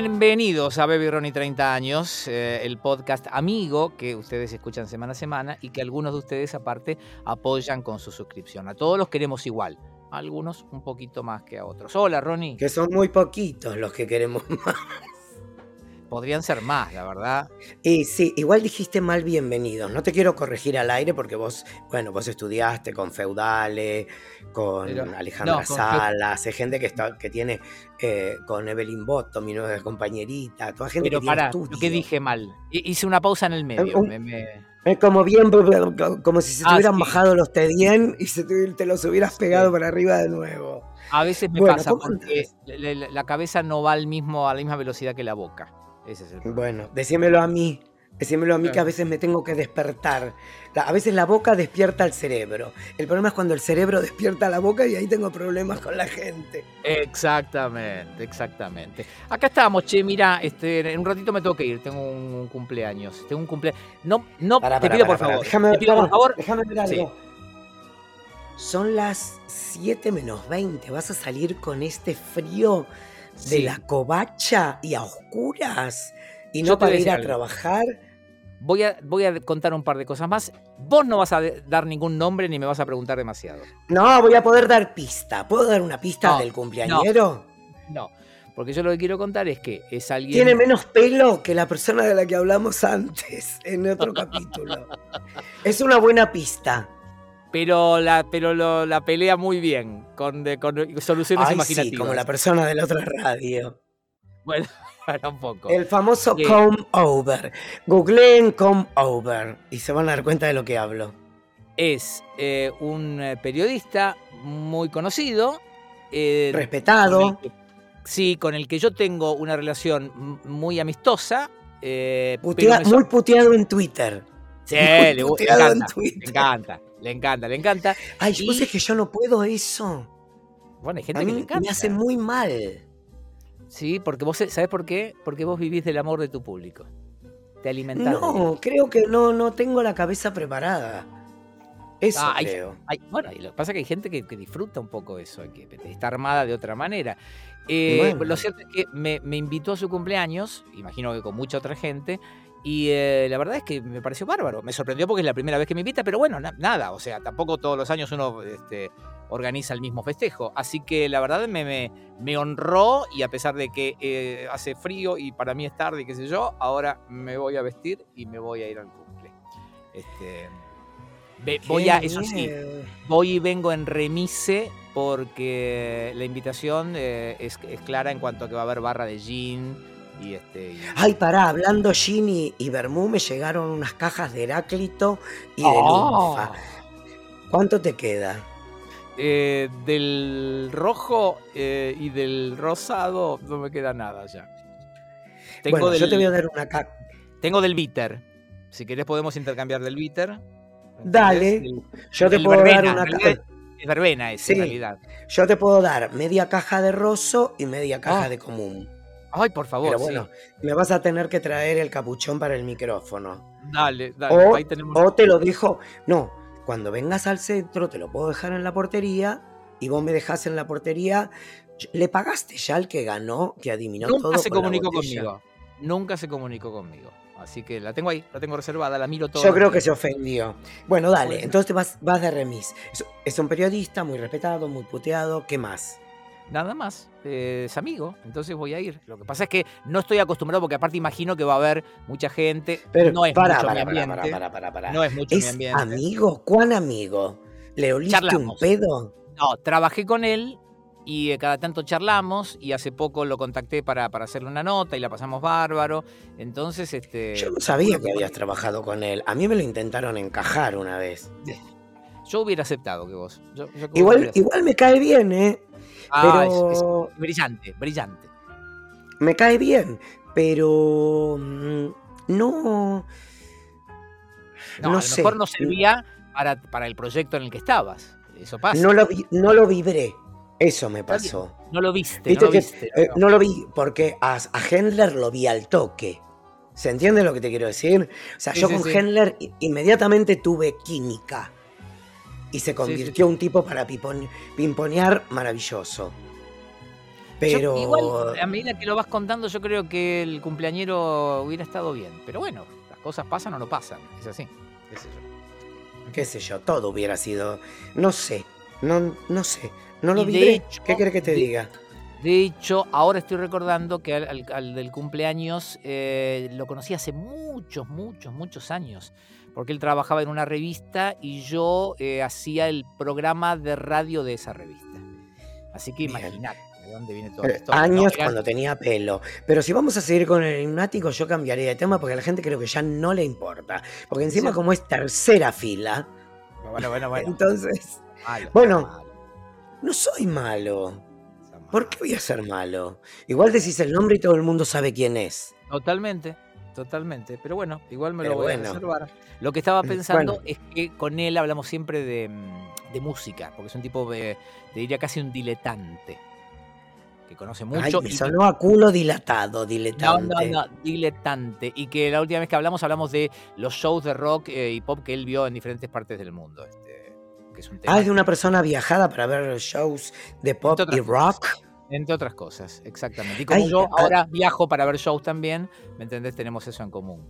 Bienvenidos a Baby Ronnie 30 años, eh, el podcast amigo que ustedes escuchan semana a semana y que algunos de ustedes aparte apoyan con su suscripción. A todos los queremos igual, a algunos un poquito más que a otros. Hola Ronnie. Que son muy poquitos los que queremos más. Podrían ser más, la verdad. Y sí, igual dijiste mal bienvenidos. No te quiero corregir al aire porque vos, bueno, vos estudiaste con Feudale, con Alejandra Salas, hay gente que está, que tiene eh, con Evelyn Botto, mi nueva compañerita, toda gente Pero que para, lo que dije mal. Hice una pausa en el medio. Es como bien, como si se te ah, hubieran bajado los T10 y se te, los hubieras pegado para arriba de nuevo. A veces me pasa porque la, cabeza no va al mismo, a la misma velocidad que la boca. Bueno, decímelo a mí. Decímelo a mí que a veces me tengo que despertar. a veces la boca despierta al cerebro. El problema es cuando el cerebro despierta la boca y ahí tengo problemas con la gente. Exactamente, exactamente. Acá estamos, che, mira, este, en un ratito me tengo que ir, tengo un cumpleaños. Tengo un cumpleaños. No, no, te pido por favor. Déjame, te pido, por favor. Déjame ver algo. Son las 7 menos 20. ¿Vas a salir con este frío? De la covacha y a oscuras y no para ir a trabajar. Voy a, voy a contar un par de cosas más. Vos no vas a dar ningún nombre ni me vas a preguntar demasiado. No, voy a poder dar pista. ¿Puedo dar una pista del cumpleañero? No, porque yo lo que quiero contar es que es alguien. Tiene menos pelo que la persona de la que hablamos antes en otro capítulo. Es una buena pista pero la, pero la pelea muy bien, con, soluciones Ay, imaginativas. Sí, como la persona de la otra radio. Bueno, para un poco. El famoso come over. Googleen come over y se van a dar cuenta de lo que hablo. Es eh, un eh, periodista muy conocido. Eh, Respetado. sí, con el que yo tengo una relación muy amistosa. muy puteado en Twitter. Sí, le, encanta, le encanta. Le encanta, le encanta. Ay, yo sé que yo no puedo eso. Bueno, hay gente que le encanta. Me hace muy mal. Sí, porque vos, ¿sabés por qué? Porque vos vivís del amor de tu público. Te alimentás. No, creo que no, no tengo la cabeza preparada. Eso ah, creo. bueno, y lo que pasa es que hay gente que, disfruta un poco eso, que está armada de otra manera. Eh, lo cierto es que me, me, invitó a su cumpleaños, imagino que con mucha otra gente, y eh, la verdad es que me pareció bárbaro. Me sorprendió porque es la primera vez que me invita, pero bueno, nada. O sea, tampoco todos los años uno este, organiza el mismo festejo. Así que la verdad me, me, honró y a pesar de que eh, hace frío y para mí es tarde y qué sé yo, ahora me voy a vestir y me voy a ir al cumple. Este, voy a, eso sí, voy y vengo en remise porque la invitación eh, es, es, clara en cuanto a que va a haber barra de gin y este, Ay, pará, hablando Ginny y Bermú, me llegaron unas cajas de Heráclito y de oh. ¿Cuánto te queda? Eh, del rojo eh, y del rosado no me queda nada ya. Tengo yo te voy a dar una caja. Tengo del bitter. Si querés podemos intercambiar del bitter. Dale. yo te puedo dar una caja. Es verbena esa en realidad. Yo te puedo dar media caja de roso y media caja ah. de común. Ay, por favor. Pero bueno, me vas a tener que traer el capuchón para el micrófono. Dale, dale. O, ahí tenemos... o te lo dijo. No, cuando vengas al centro te lo puedo dejar en la portería y vos me dejás en la portería. ¿Le pagaste ya al que ganó, que adivinó Nunca todo? Nunca se comunicó conmigo. Nunca se comunicó conmigo. Así que la tengo ahí, la tengo reservada, la miro todo. Yo creo que se ofendió. Bueno, dale, entonces vas, vas de remis. es un periodista muy respetado, muy puteado. ¿Qué más? Nada más, es amigo, entonces voy a ir. Lo que pasa es que no estoy acostumbrado porque aparte imagino que va a haber mucha gente, Pero no es para, mucho para, mi ambiente. Para, para, para, No es mucho mi ambiente. amigo? ¿Cuán amigo? ¿Le oliste un pedo? No, trabajé con él y eh, cada tanto charlamos y hace poco lo contacté para, para hacerle una nota y la pasamos bárbaro. Entonces, este... Yo no sabía que habías trabajado con él. A mí me lo intentaron encajar una vez. Yo hubiera aceptado que vos. igual, igual me cae bien, ¿eh? Ah, pero... brillante, brillante. Me cae bien, pero mm, no. No, a lo mejor no servía para, para, el proyecto en el que estabas. Eso pasa. No lo, no lo vibré. Eso me pasó. No lo viste. No lo, viste, eh, no lo vi porque a, a Hendler lo vi al toque. ¿Se entiende lo que te quiero decir? O sea, yo con Hendler inmediatamente tuve química y se convirtió un tipo para pimponear maravilloso. Pero. igual, a medida que lo vas contando, yo creo que el cumpleañero hubiera estado bien. Pero bueno, las cosas pasan o no pasan. Es así. ¿Qué sé yo? ¿Qué sé yo? Todo hubiera sido. No sé. No, no sé. No lo vi. ¿Qué quieres que te diga? De hecho, ahora estoy recordando que al, del cumpleaños eh, lo conocí hace muchos, muchos, muchos años, porque él trabajaba en una revista y yo eh, hacía el programa de radio de esa revista. Así que imagínate. ¿De dónde viene todo esto? Años cuando tenía pelo. Pero si vamos a seguir con el hipnático, yo cambiaría de tema porque a la gente creo que ya no le importa. Porque encima, como es tercera fila. Bueno, bueno, bueno. Entonces. bueno, no soy malo. ¿Por qué voy a ser malo? Igual decís el nombre y todo el mundo sabe quién es. Totalmente, totalmente. Pero bueno, igual me lo voy a reservar. Lo que estaba pensando es que con él hablamos siempre de, mm, música, porque es un tipo, de, te diría casi un diletante. Que conoce mucho. Ay, me sonó a culo dilatado, diletante. No, no, no, diletante. Y que la última vez que hablamos, hablamos de los shows de rock eh, y pop que él vio en diferentes partes del mundo. Este, Ah, es de una persona viajada para ver shows de pop y rock. Entre otras cosas, exactamente. Y como yo ah, ahora viajo para ver shows también, ¿me entendés? Tenemos eso en común.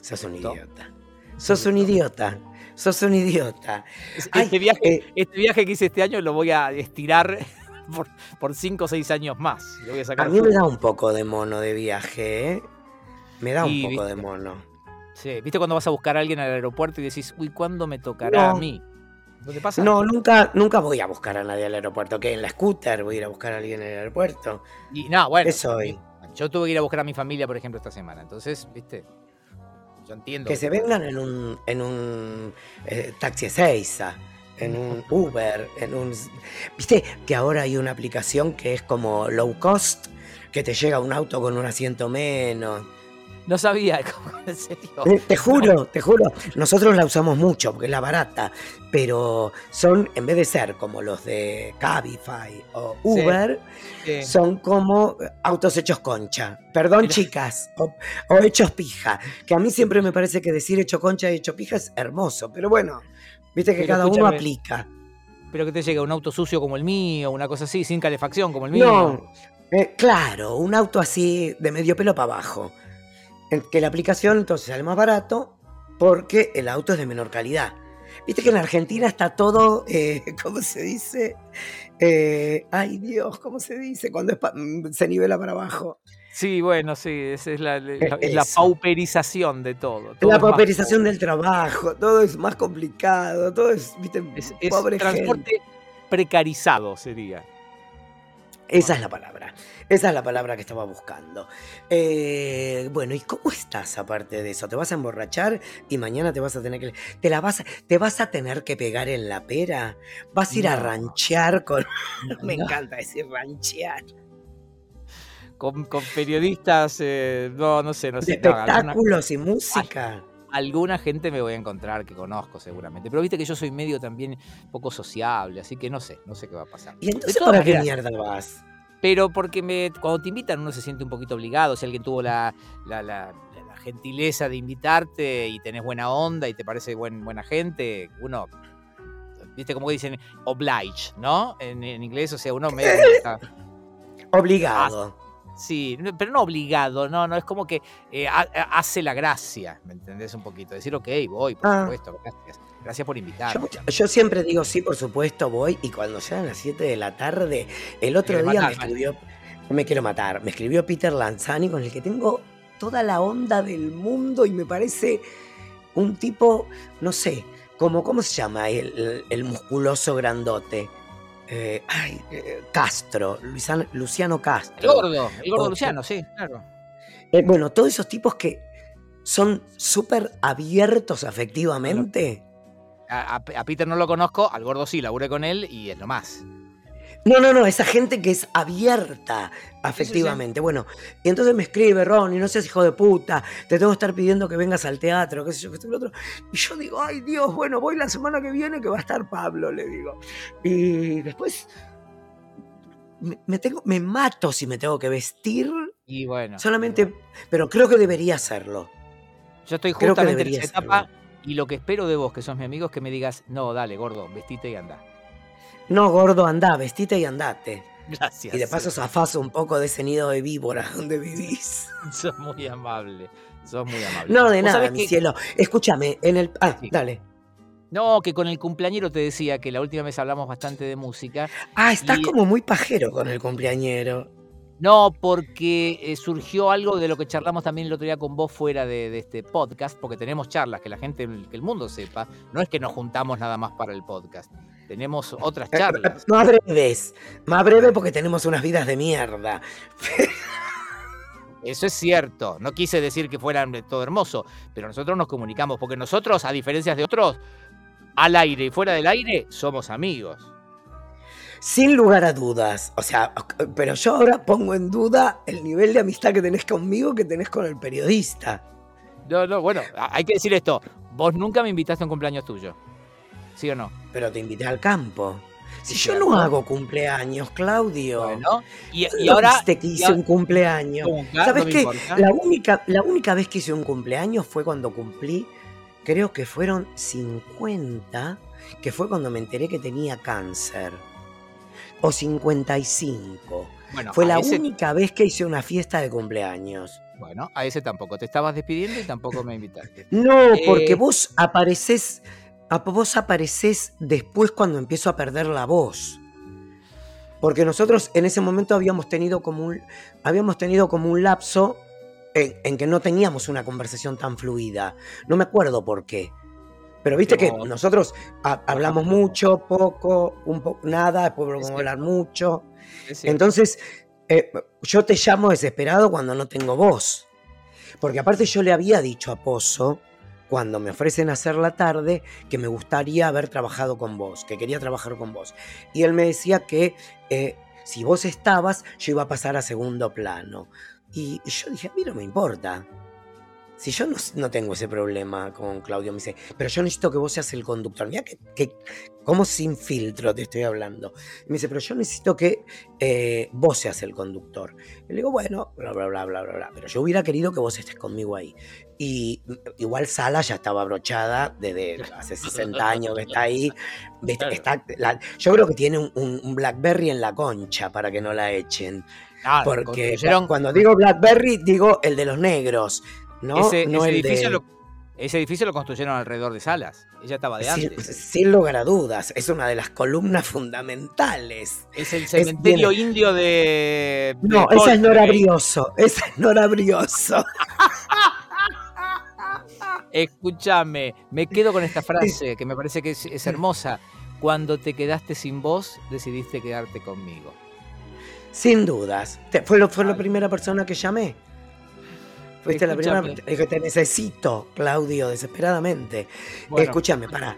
Sos un idiota. Sos un idiota. Sos un idiota. Este, viaje, eh, este viaje que hice este año lo voy a estirar por, cinco o seis años más. a, mí me da un poco de mono de viaje, ¿eh? Me da un poco de mono. Sí, ¿viste cuando vas a buscar a alguien al aeropuerto y decís, uy, ¿cuándo me tocará a mí? ¿No te pasa? No, nunca, nunca voy a buscar a nadie al aeropuerto. Que en la scooter voy a ir a buscar a alguien en el aeropuerto. Y no, bueno. Yo tuve que ir a buscar a mi familia, por ejemplo, esta semana. Entonces, viste, yo entiendo. Que, se vengan en un, en un eh, taxi Ezeiza, en un Uber, en un... Viste que ahora hay una aplicación que es como low cost, que te llega un auto con un asiento menos no sabía, en serio. Te, juro, te juro. Nosotros la usamos mucho porque es la barata, pero son, en vez de ser como los de Cabify o Uber, son como autos hechos concha. Perdón, chicas, o, hechos pija. Que a mí siempre me parece que decir hecho concha y hecho pija es hermoso, pero bueno, viste que cada uno aplica. Pero que te llega un auto sucio como el mío, una cosa así, sin calefacción como el mío. No, eh, claro, un auto así de medio pelo para abajo que la aplicación entonces sale más barato porque el auto es de menor calidad. Viste que en Argentina está todo, eh, ¿cómo se dice? Eh, ay Dios, ¿cómo se dice? Cuando mm, se nivela para abajo. Sí, bueno, sí, esa es la, la, pauperización de todo. la pauperización del trabajo, todo es más complicado, todo es, viste, es, transporte precarizado sería. Esa es la palabra. Esa es la palabra que estaba buscando. Eh, bueno, ¿y cómo estás aparte de eso? ¿Te vas a emborrachar y mañana te vas a tener que... ¿Te, la vas, a, te vas a tener que pegar en la pera? ¿Vas a ir a ranchear con... Me encanta decir ranchear. Con, periodistas, eh, no, no sé, no sé. espectáculos y música alguna gente me voy a encontrar que conozco seguramente. Pero viste que yo soy medio también poco sociable, así que no sé, no sé qué va a pasar. ¿Y entonces para qué mierda vas? pero porque me, cuando te invitan uno se siente un poquito obligado, si alguien tuvo la, la, gentileza de invitarte y tenés buena onda y te parece buen, buena gente, uno, viste como dicen, oblige, ¿no? En, inglés, o sea, uno me... Obligado. Sí, pero no obligado, no, no, es como que eh, hace la gracia, ¿me entendés un poquito? Decir, ok, voy, por ah. supuesto, gracias. Gracias por invitarme. Yo, siempre digo, sí, por supuesto, voy. Y cuando sean las 7 de la tarde, el otro día me escribió, no me quiero matar, me escribió Peter Lanzani, con el que tengo toda la onda del mundo y me parece un tipo, no sé, como, ¿cómo se llama el, musculoso grandote? Eh, ay, eh, Castro, Luciano, Castro. El gordo, el gordo Luciano, sí, claro. Eh, bueno, todos esos tipos que son súper abiertos afectivamente a, Peter no lo conozco, al gordo sí, laburé con él y es lo más. No, no, no, esa gente que es abierta afectivamente. Bueno, y entonces me escribe Ron, y no seas hijo de puta, te tengo que estar pidiendo que vengas al teatro, qué sé yo, qué sé lo otro. Y yo digo, ay Dios, bueno, voy la semana que viene que va a estar Pablo, le digo. Y después me, tengo, me mato si me tengo que vestir. Y bueno. Solamente, pero creo que debería hacerlo. Yo estoy justamente en esa etapa y lo que espero de vos, que sos mi amigo, es que me digas, no, dale, gordo, vestite y anda. No, gordo, anda, vestite y andate. Gracias. Y de paso zafás un poco de ese nido de víbora donde vivís. Sos muy amable. Sos muy amable. No, de nada, mi cielo. Escúchame, en el. Ah, dale. No, que con el cumpleañero te decía que la última vez hablamos bastante de música. Ah, estás como muy pajero con el cumpleañero. No, porque eh, surgió algo de lo que charlamos también el otro día con vos fuera de, este podcast, porque tenemos charlas, que la gente, que el mundo sepa. No es que nos juntamos nada más para el podcast. Tenemos otras eh, charlas. Más breves, más breve porque tenemos unas vidas de mierda. Eso es cierto. No quise decir que fueran todo hermoso, pero nosotros nos comunicamos, porque nosotros, a diferencia de otros, al aire y fuera del aire, somos amigos. Sin lugar a dudas. O sea, pero yo ahora pongo en duda el nivel de amistad que tenés conmigo que tenés con el periodista. No, no, bueno, hay que decir esto. Vos nunca me invitaste a un cumpleaños tuyo. ¿Sí o no? Pero te invité al campo. Si yo no hago cumpleaños, Claudio. Bueno, y, ahora. Viste que hice un cumpleaños. ¿Sabes qué? La única, la única vez que hice un cumpleaños fue cuando cumplí, creo que fueron 50, que fue cuando me enteré que tenía cáncer. O 55. Bueno, fue la única vez que hice una fiesta de cumpleaños. Bueno, a ese tampoco. Te estabas despidiendo y tampoco me invitaste. No, porque eh, vos apareces vos apareces después cuando empiezo a perder la voz. Porque nosotros en ese momento habíamos tenido como un, habíamos tenido como un lapso en, que no teníamos una conversación tan fluida. No me acuerdo por qué. Pero viste que nosotros hablamos mucho, poco, un poco, nada, después volvemos a hablar mucho. Entonces, eh, yo te llamo desesperado cuando no tengo voz. Porque aparte yo le había dicho a Pozo cuando me ofrecen hacer la tarde que me gustaría haber trabajado con vos, que quería trabajar con vos. Y él me decía que eh, si vos estabas, yo iba a pasar a segundo plano. Y yo dije, a mí no me importa. Si yo no, tengo ese problema con Claudio, me dice, pero yo necesito que vos seas el conductor. Mira que, que como sin filtro te estoy hablando. me dice, pero yo necesito que eh, vos seas el conductor. Y le digo, bueno, bla, bla, bla, bla, bla, bla. Pero yo hubiera querido que vos estés conmigo ahí. Y igual Sala ya estaba abrochada desde hace 60 años que está ahí. yo creo que tiene un, Blackberry en la concha para que no la echen. Porque cuando digo Blackberry, digo el de los negros. Ese, edificio lo, ese, edificio lo, construyeron alrededor de salas. Ella estaba de antes. Sin, lugar a dudas. Es una de las columnas fundamentales. Es el cementerio indio de. no, ese es Norabrioso. Ese es Norabrioso. Escúchame, me quedo con esta frase que me parece que es, hermosa. Cuando te quedaste sin voz, decidiste quedarte conmigo. Sin dudas. Fue, lo, fue la primera persona que llamé. Fuiste la primera que te necesito, Claudio, desesperadamente. Escúchame, para.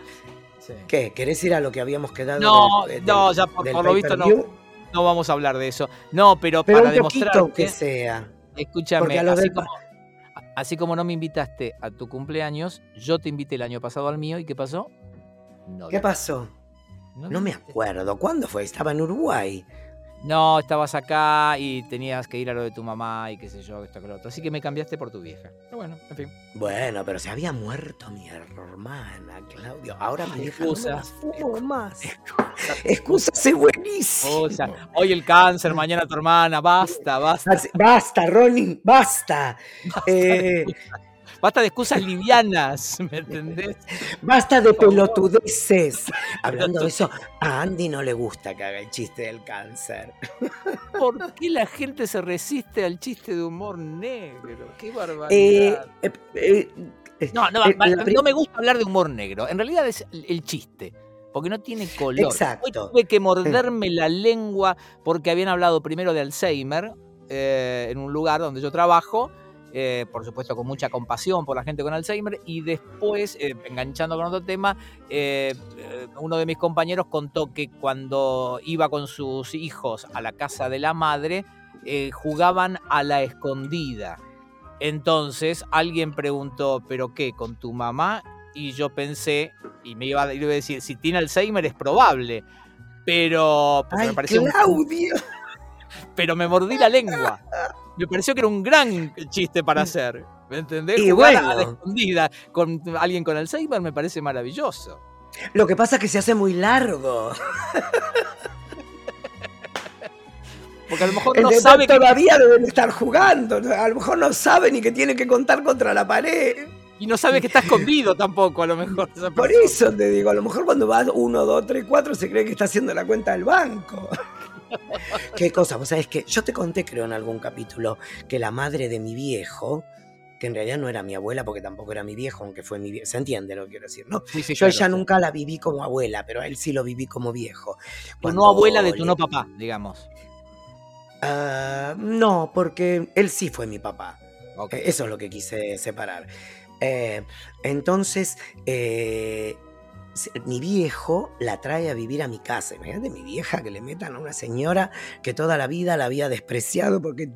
¿Qué? ¿Querés ir a lo que habíamos quedado? No, no, ya por, lo visto no, no vamos a hablar de eso. No, pero, para un demostrar que sea. Escúchame, así como, así como no me invitaste a tu cumpleaños, yo te invité el año pasado al mío y ¿qué pasó? ¿Qué pasó? no me acuerdo. ¿Cuándo fue? Estaba en Uruguay no, estabas acá y tenías que ir a lo de tu mamá y qué sé yo, esto que lo otro. Así que me cambiaste por tu vieja. Pero bueno, en fin. Bueno, pero se había muerto mi hermana, Claudio. Ahora mi excusa, no más. Excusa, sé buenísimo. Hoy el cáncer, mañana tu hermana. Basta, basta. Basta, Ronin, basta. basta eh, Basta de excusas livianas, ¿me entendés? Basta de pelotudeces. Hablando de eso, a Andy no le gusta que haga el chiste del cáncer. ¿Por qué la gente se resiste al chiste de humor negro? Qué barbaridad. Eh, eh, eh, no, no, no me gusta hablar de humor negro. En realidad es el chiste porque no tiene color. Exacto. Hoy tuve que morderme la lengua porque habían hablado primero de Alzheimer en un lugar donde yo trabajo eh, por supuesto con mucha compasión por la gente con Alzheimer, y después, eh, enganchando con otro tema, eh, uno de mis compañeros contó que cuando iba con sus hijos a la casa de la madre, jugaban a la escondida. Entonces alguien preguntó, ¿pero qué? ¿Con tu mamá? Y yo pensé, y me iba, a decir, si tiene Alzheimer es probable, pero... Ay, me pareció Claudio. pero me mordí la lengua me pareció que era un gran chiste para hacer. ¿Me entendés? Y Jugar bueno. a la escondida con alguien con Alzheimer me parece maravilloso. Lo que pasa es que se hace muy largo. Porque a lo mejor no sabe todavía deben estar jugando. A lo mejor no sabe ni que tiene que contar contra la pared. Y no sabe que está escondido tampoco, a lo mejor. Por eso te digo, a lo mejor cuando va uno, dos, tres, cuatro, se cree que está haciendo la cuenta del banco. Qué cosa, vos sabés que yo te conté, creo, en algún capítulo, que la madre de mi viejo, que en realidad no era mi abuela porque tampoco era mi viejo, aunque fue mi viejo. ¿Se entiende lo que quiero decir? ¿no? Yo ella nunca la viví como abuela, pero a él sí lo viví como viejo. Tu no abuela de tu no papá, digamos. Ah, no, porque él sí fue mi papá. Eso es lo que quise separar. Eh, entonces, eh, mi viejo la trae a vivir a mi casa. Imagínate mi vieja que le metan a una señora que toda la vida la había despreciado porque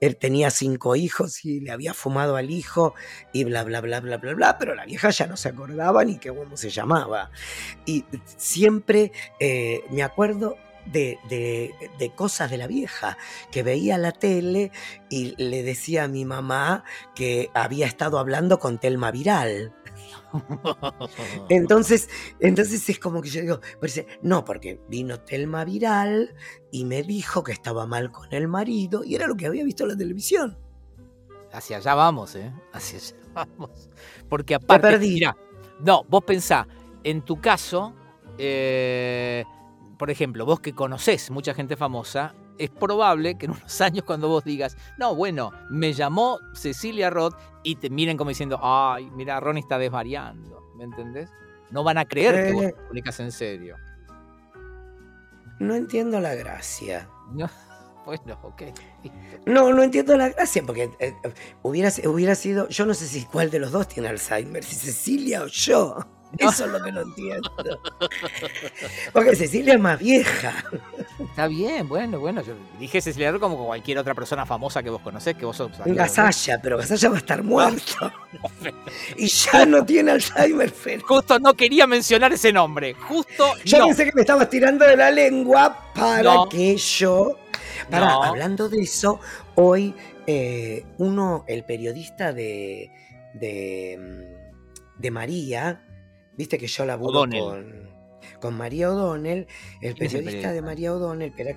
él tenía cinco hijos y le había fumado al hijo y bla, bla, bla, bla, bla, bla, pero la vieja ya no se acordaba ni qué cómo se llamaba. Y siempre eh, me acuerdo de, de, cosas de la vieja, que veía la tele y le decía a mi mamá que había estado hablando con Telma Viral. Entonces, entonces es como que yo digo, no, porque vino Telma Viral y me dijo que estaba mal con el marido y era lo que había visto en la televisión. Hacia allá vamos, ¿eh? Hacia allá vamos. Porque aparte, mira, no, vos pensá, en tu caso, eh, por ejemplo, vos que conocés mucha gente famosa, es probable que en unos años cuando vos digas, no, bueno, me llamó Cecilia Roth y te miren como diciendo, ay, mira, Ronnie está desvariando, ¿me entendés? No van a creer que vos te comunicas en serio. No entiendo la gracia. No, bueno, ok. No, no entiendo la gracia, porque eh, eh, hubiera, hubiera sido, yo no sé si cuál de los dos tiene Alzheimer, si Cecilia o yo. Eso es lo que no entiendo. Porque Cecilia es más vieja. Está bien, bueno, bueno. Yo dije Cecilia como cualquier otra persona famosa que vos conocés, que vos sos. Gasalla, pero Gasalla va a estar muerto. y ya no tiene Alzheimer, Justo no quería mencionar ese nombre. Justo. Yo pensé que me estabas tirando de la lengua para que yo. Para, hablando de eso, hoy eh, uno, el periodista de, de, de María, Viste que yo laburo con, con María O'Donnell, el periodista de María O'Donnell. Espera,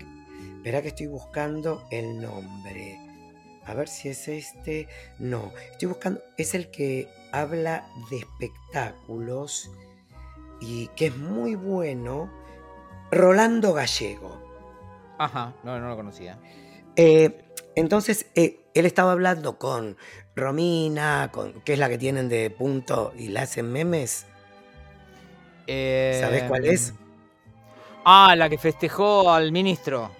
espera que estoy buscando el nombre. A ver si es este. No, estoy buscando. Es el que habla de espectáculos y que es muy bueno. Rolando Gallego. Ajá, no, no lo conocía. Eh, entonces, eh, él estaba hablando con Romina, con, que es la que tienen de punto y la hacen memes. ¿Sabes cuál es? Em, ah, la que festejó al ministro.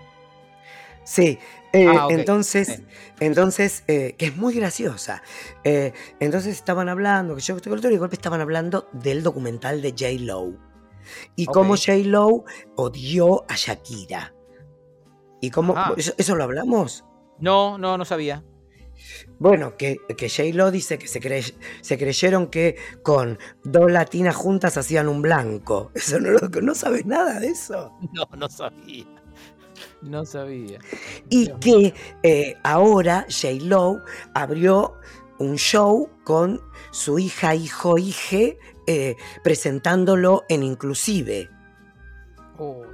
Sí, eh, ah, entonces, entonces eh, que es muy graciosa. Eh, entonces estaban hablando, que yo estoy y de golpe estaban hablando del documental de J. Lowe. Y cómo J. Lowe odió a Shakira. ¿Y cómo? Ah. ¿Eso, lo hablamos? No, no, no sabía. Bueno, que, que J-Lo dice que se, se, creyeron que con dos latinas juntas hacían un blanco. Eso no, lo, no sabes nada de eso. No, no sabía. No sabía. Y que eh, ahora J-Lo abrió un show con su hija, hijo, hije, eh, presentándolo en inclusive. Uy,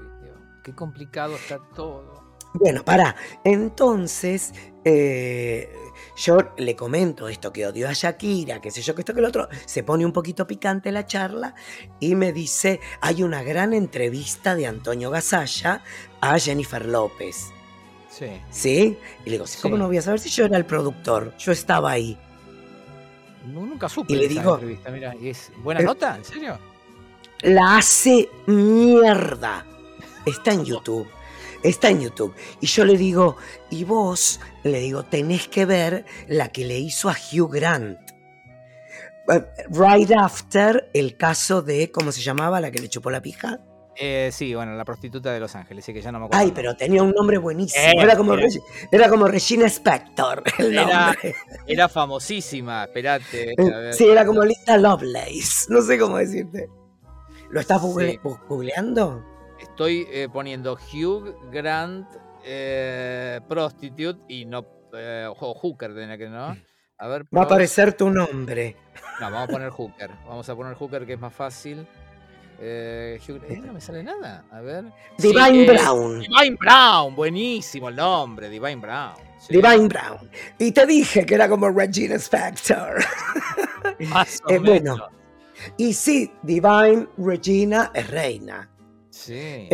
qué complicado está todo. Bueno, para. Entonces, eh, yo le comento esto que odió a Shakira, que sé yo, que esto que el otro, se pone un poquito picante la charla y me dice, hay una gran entrevista de Antonio Gasalla a Jennifer López. Sí. ¿Sí? Y le digo, ¿cómo no voy a saber si yo era el productor? Yo estaba ahí. nunca supe y le digo, entrevista. Mira, ¿es buena eh, nota? ¿En serio? La hace mierda. Está en YouTube. Está en YouTube. Y yo le digo, y vos, le digo, tenés que ver la que le hizo a Hugh Grant. Eh, right after el caso de, ¿cómo se llamaba? La que le chupó la pija. Eh, sí, bueno, la prostituta de Los Ángeles, sí que ya no me acuerdo. Ay, pero tenía un nombre buenísimo. Eh, era, como, era como Regina Spector. El era, era, famosísima, esperate. Sí, era como Lita Lovelace. No sé cómo decirte. ¿Lo estás googleando? Estoy eh, poniendo Hugh Grant eh, Prostitute y no eh, Hooker, que no. A ver, Va a aparecer tu nombre. No, vamos a poner Hooker. Vamos a poner Hooker que es más fácil. No me sale nada. A ver. Divine Brown. Divine Brown, buenísimo el nombre, Divine Brown. Divine Brown. Y te dije que era como Regina Spector. Más o Bueno, y sí, Divine Regina es reina. Sí.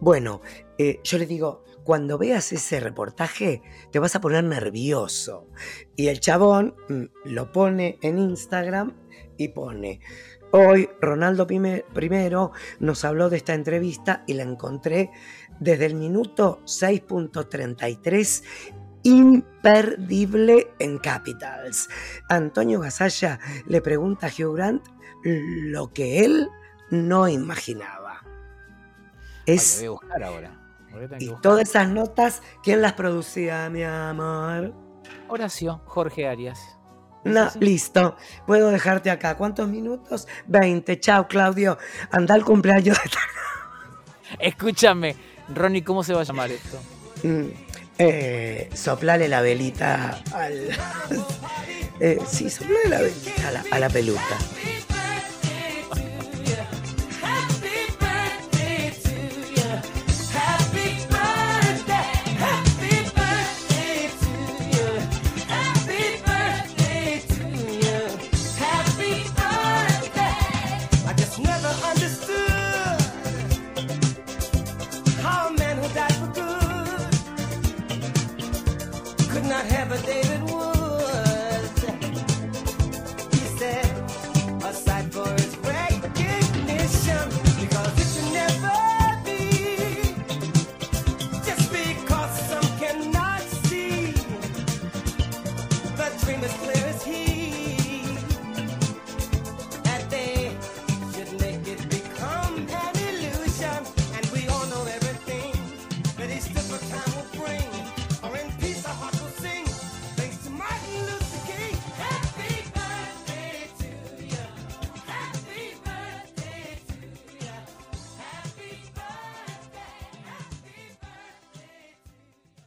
bueno, yo le digo, cuando veas ese reportaje te vas a poner nervioso. Y el chabón mm, lo pone en Instagram y pone, hoy Ronaldo primero nos habló de esta entrevista y la encontré desde el minuto 6.33 imperdible en Capitals. Antonio Gasalla le pregunta a Hugh Grant lo que él no imaginaba. Es... voy a buscar ahora. Y todas esas notas, ¿quién las producía, mi amor? Horacio, Jorge Arias. No, listo. Puedo dejarte acá. ¿Cuántos minutos? 20. Chao, Claudio. Anda al cumpleaños Escúchame, Ronnie, ¿cómo se va a llamar esto? Mm, eh, soplale la velita al. eh, sí, soplale la velita a la, a la peluca.